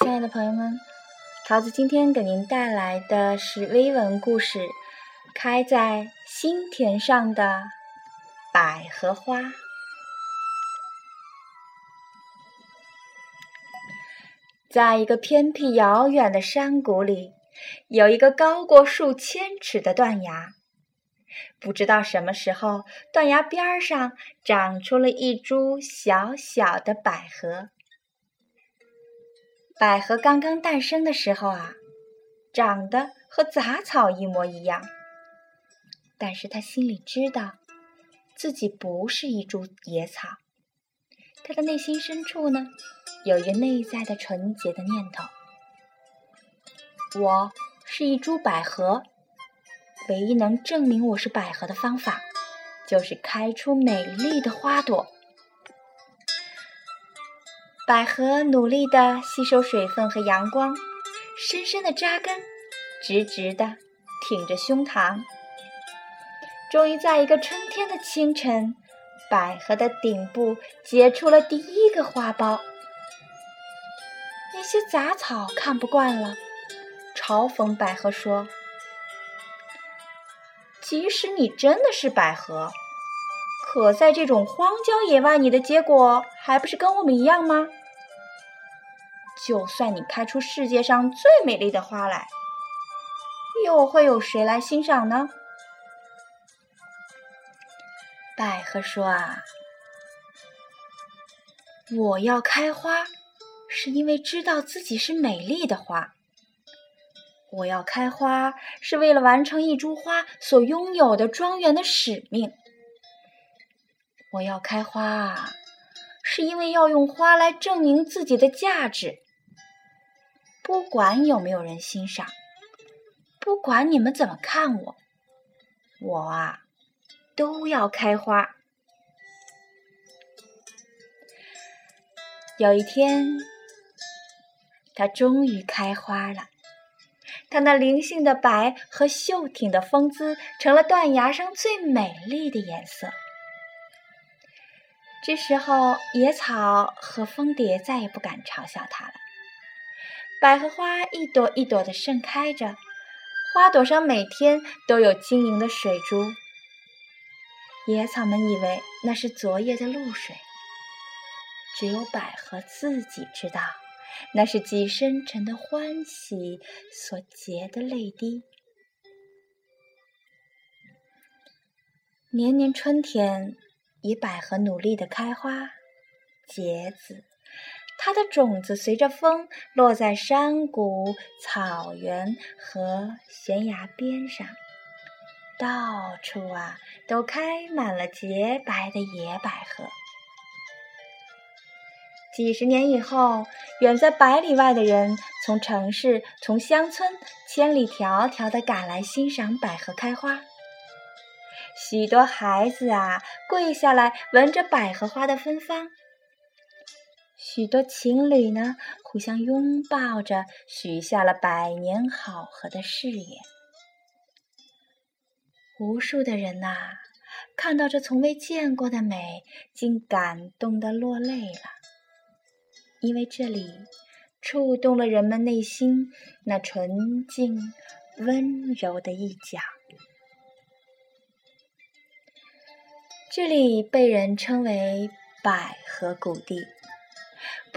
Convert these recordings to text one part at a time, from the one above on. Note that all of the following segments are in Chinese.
亲爱的朋友们，桃子今天给您带来的是微文故事《开在心田上的百合花》。在一个偏僻遥远的山谷里，有一个高过数千尺的断崖。不知道什么时候，断崖边上长出了一株小小的百合。百合刚刚诞生的时候啊，长得和杂草一模一样。但是他心里知道，自己不是一株野草。他的内心深处呢，有一个内在的纯洁的念头：我是一株百合。唯一能证明我是百合的方法，就是开出美丽的花朵。百合努力地吸收水分和阳光，深深地扎根，直直地挺着胸膛。终于在一个春天的清晨，百合的顶部结出了第一个花苞。那些杂草看不惯了，嘲讽百合说：“即使你真的是百合，可在这种荒郊野外，你的结果还不是跟我们一样吗？”就算你开出世界上最美丽的花来，又会有谁来欣赏呢？百合说：“啊，我要开花，是因为知道自己是美丽的花。我要开花，是为了完成一株花所拥有的庄园的使命。我要开花，是因为要用花来证明自己的价值。”不管有没有人欣赏，不管你们怎么看我，我啊都要开花。有一天，它终于开花了，它那灵性的白和秀挺的风姿，成了断崖上最美丽的颜色。这时候，野草和蜂蝶再也不敢嘲笑它了。百合花一朵一朵的盛开着，花朵上每天都有晶莹的水珠。野草们以为那是昨夜的露水，只有百合自己知道，那是极深沉的欢喜所结的泪滴。年年春天，以百合努力的开花结籽。它的种子随着风落在山谷、草原和悬崖边上，到处啊都开满了洁白的野百合。几十年以后，远在百里外的人从城市、从乡村千里迢迢的赶来欣赏百合开花。许多孩子啊跪下来闻着百合花的芬芳。许多情侣呢，互相拥抱着，许下了百年好合的誓言。无数的人呐，看到这从未见过的美，竟感动的落泪了。因为这里触动了人们内心那纯净、温柔的一角。这里被人称为百合谷地。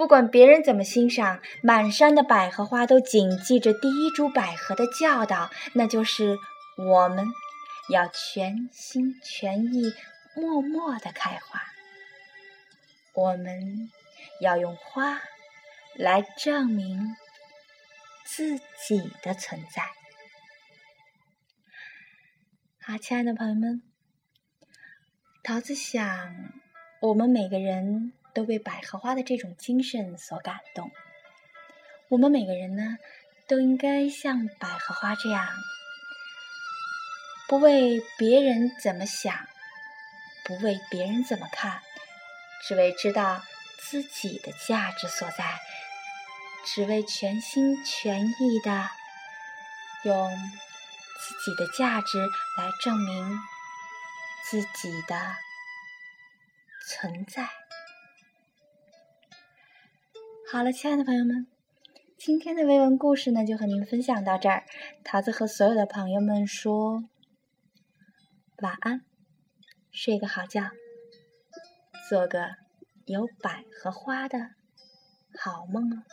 不管别人怎么欣赏，满山的百合花都谨记着第一株百合的教导，那就是我们要全心全意、默默的开花。我们要用花来证明自己的存在。好，亲爱的朋友们，桃子想，我们每个人。都被百合花的这种精神所感动。我们每个人呢，都应该像百合花这样，不为别人怎么想，不为别人怎么看，只为知道自己的价值所在，只为全心全意的用自己的价值来证明自己的存在。好了，亲爱的朋友们，今天的微文故事呢，就和您分享到这儿。桃子和所有的朋友们说晚安，睡个好觉，做个有百合花的好梦哦。